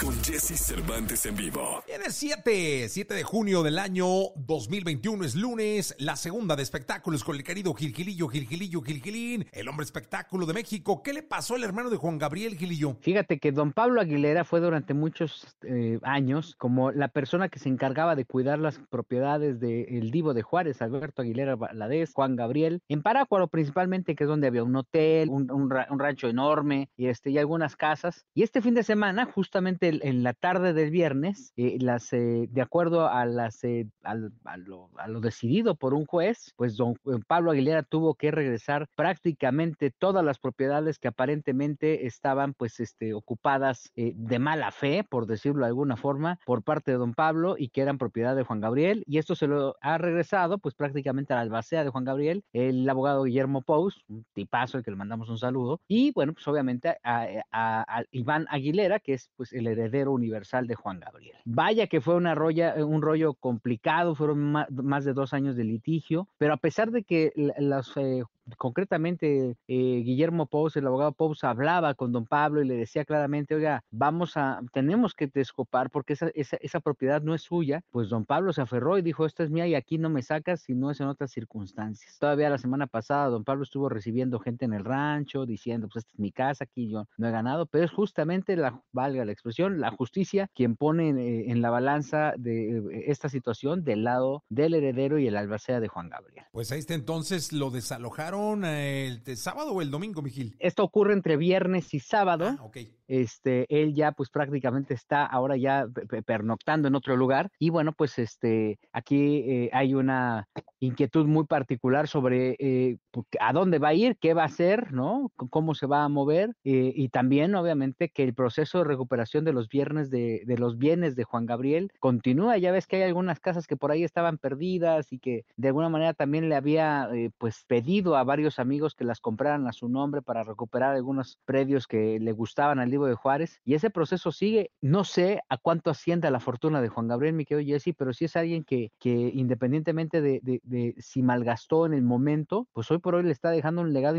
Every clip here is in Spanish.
con Jesse Cervantes en vivo. Viene 7, 7 de junio del año 2021, es lunes, la segunda de espectáculos con el querido Gilgilillo, Gilgilillo, Gilgilín, el hombre espectáculo de México. ¿Qué le pasó al hermano de Juan Gabriel Gilillo? Fíjate que don Pablo Aguilera fue durante muchos eh, años como la persona que se encargaba de cuidar las propiedades del divo de Juárez, Alberto Aguilera Valadez, Juan Gabriel, en Parácuaro principalmente, que es donde había un hotel, un, un, un rancho enorme y, este, y algunas casas. Y este fin de semana, justamente en la tarde del viernes, eh, las, eh, de acuerdo a, las, eh, al, a, lo, decidido por un juez, pues don Pablo Aguilera tuvo que regresar prácticamente todas las propiedades que aparentemente estaban pues este, ocupadas de mala fe, por decirlo de alguna forma, por parte de don Pablo y que eran propiedad de Juan Gabriel. Y esto se lo ha regresado pues prácticamente a la albacea de Juan Gabriel, el abogado Guillermo Pous, un tipazo el que le mandamos un saludo. Y bueno, pues obviamente a Iván Aguilera, que es pues el heredero universal de Juan Gabriel. Vaya que fue una rolla, un rollo complicado, fueron más, más de dos años de litigio, pero a pesar de que las eh, concretamente eh, Guillermo Pous, el abogado Pous, hablaba con don Pablo y le decía claramente, oiga, vamos a, tenemos que descopar porque esa, esa, esa, propiedad no es suya, pues don Pablo se aferró y dijo, esta es mía y aquí no me sacas si no es en otras circunstancias. Todavía la semana pasada don Pablo estuvo recibiendo gente en el rancho diciendo, pues esta es mi casa, aquí yo no he ganado, pero es justamente la, valga la expresión, la justicia quien pone en, eh, en la balanza de eh, esta situación del lado del heredero y el albacea de Juan Gabriel. Pues ahí está entonces, lo desalojaron el, el sábado o el domingo, Mijil. Esto ocurre entre viernes y sábado. Ah, okay. Este, él ya pues prácticamente está ahora ya pernoctando en otro lugar y bueno pues este aquí eh, hay una inquietud muy particular sobre eh, a dónde va a ir, qué va a hacer, ¿no? Cómo se va a mover eh, y también obviamente que el proceso de recuperación de los viernes de, de, los bienes de Juan Gabriel continúa. Ya ves que hay algunas casas que por ahí estaban perdidas y que de alguna manera también le había eh, pues pedido a varios amigos que las compraran a su nombre para recuperar algunos predios que le gustaban al de Juárez y ese proceso sigue. No sé a cuánto ascienda la fortuna de Juan Gabriel, mi querido Jesse, pero sí es alguien que, que independientemente de, de, de, si malgastó en el momento, pues hoy por hoy le está dejando un legado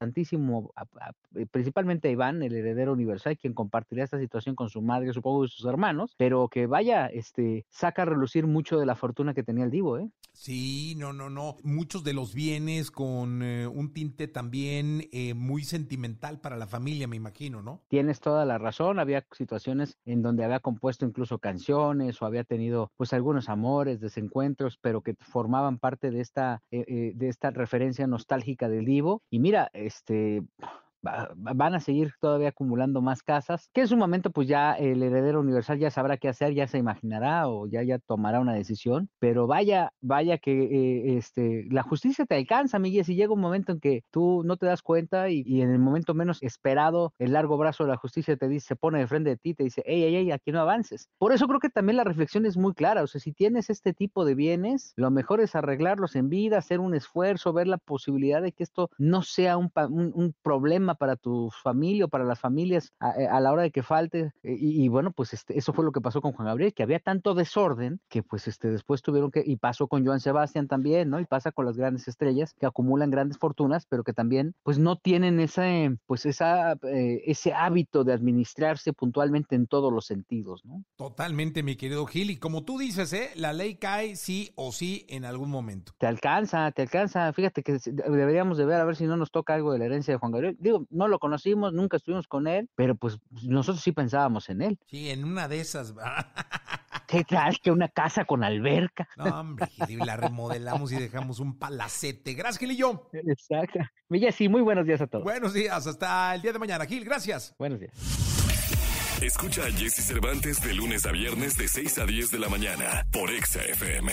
importantísimo, a, a, principalmente a Iván, el heredero universal, quien compartirá esta situación con su madre, supongo, y sus hermanos, pero que vaya, este, saca a relucir mucho de la fortuna que tenía el Divo, ¿eh? Sí, no, no, no. Muchos de los bienes con eh, un tinte también eh, muy sentimental para la familia, me imagino, ¿no? Tienes toda la razón. Había situaciones en donde había compuesto incluso canciones o había tenido, pues, algunos amores, desencuentros, pero que formaban parte de esta, eh, de esta referencia nostálgica del Divo. Y mira, este van a seguir todavía acumulando más casas, que en su momento pues ya el heredero universal ya sabrá qué hacer, ya se imaginará o ya, ya tomará una decisión, pero vaya, vaya que eh, este, la justicia te alcanza, Miguel, si llega un momento en que tú no te das cuenta y, y, en el momento menos esperado, el largo brazo de la justicia te dice, se pone de frente de ti, te dice, hey, hey, hey, aquí no avances. Por eso creo que también la reflexión es muy clara, o sea, si tienes este tipo de bienes, lo mejor es arreglarlos en vida, hacer un esfuerzo, ver la posibilidad de que esto no sea un, un, un problema para tu familia o para las familias a, a la hora de que falte. Y, y, bueno, pues este, eso fue lo que pasó con Juan Gabriel, que había tanto desorden que pues este, después tuvieron que, y pasó con Joan Sebastián también, ¿no? Y pasa con las grandes estrellas que acumulan grandes fortunas, pero que también pues no tienen ese, pues esa, eh, ese hábito de administrarse puntualmente en todos los sentidos, ¿no? Totalmente, mi querido Gil. Y como tú dices, ¿eh? La ley cae sí o sí en algún momento. Te alcanza, te alcanza. Fíjate que deberíamos de ver a ver si no nos toca algo de la herencia de Juan Gabriel. Digo, no lo conocimos, nunca estuvimos con él, pero pues nosotros sí pensábamos en él. Sí, en una de esas. ¿Qué tal? Que una casa con alberca. No, hombre, la remodelamos y dejamos un palacete. Gracias, Gil y yo. Exacto. Milla, sí, muy buenos días a todos. Buenos días, hasta el día de mañana. Gil, gracias. Buenos días. Escucha a Jesse Cervantes de lunes a viernes de 6 a 10 de la mañana por Exa FM.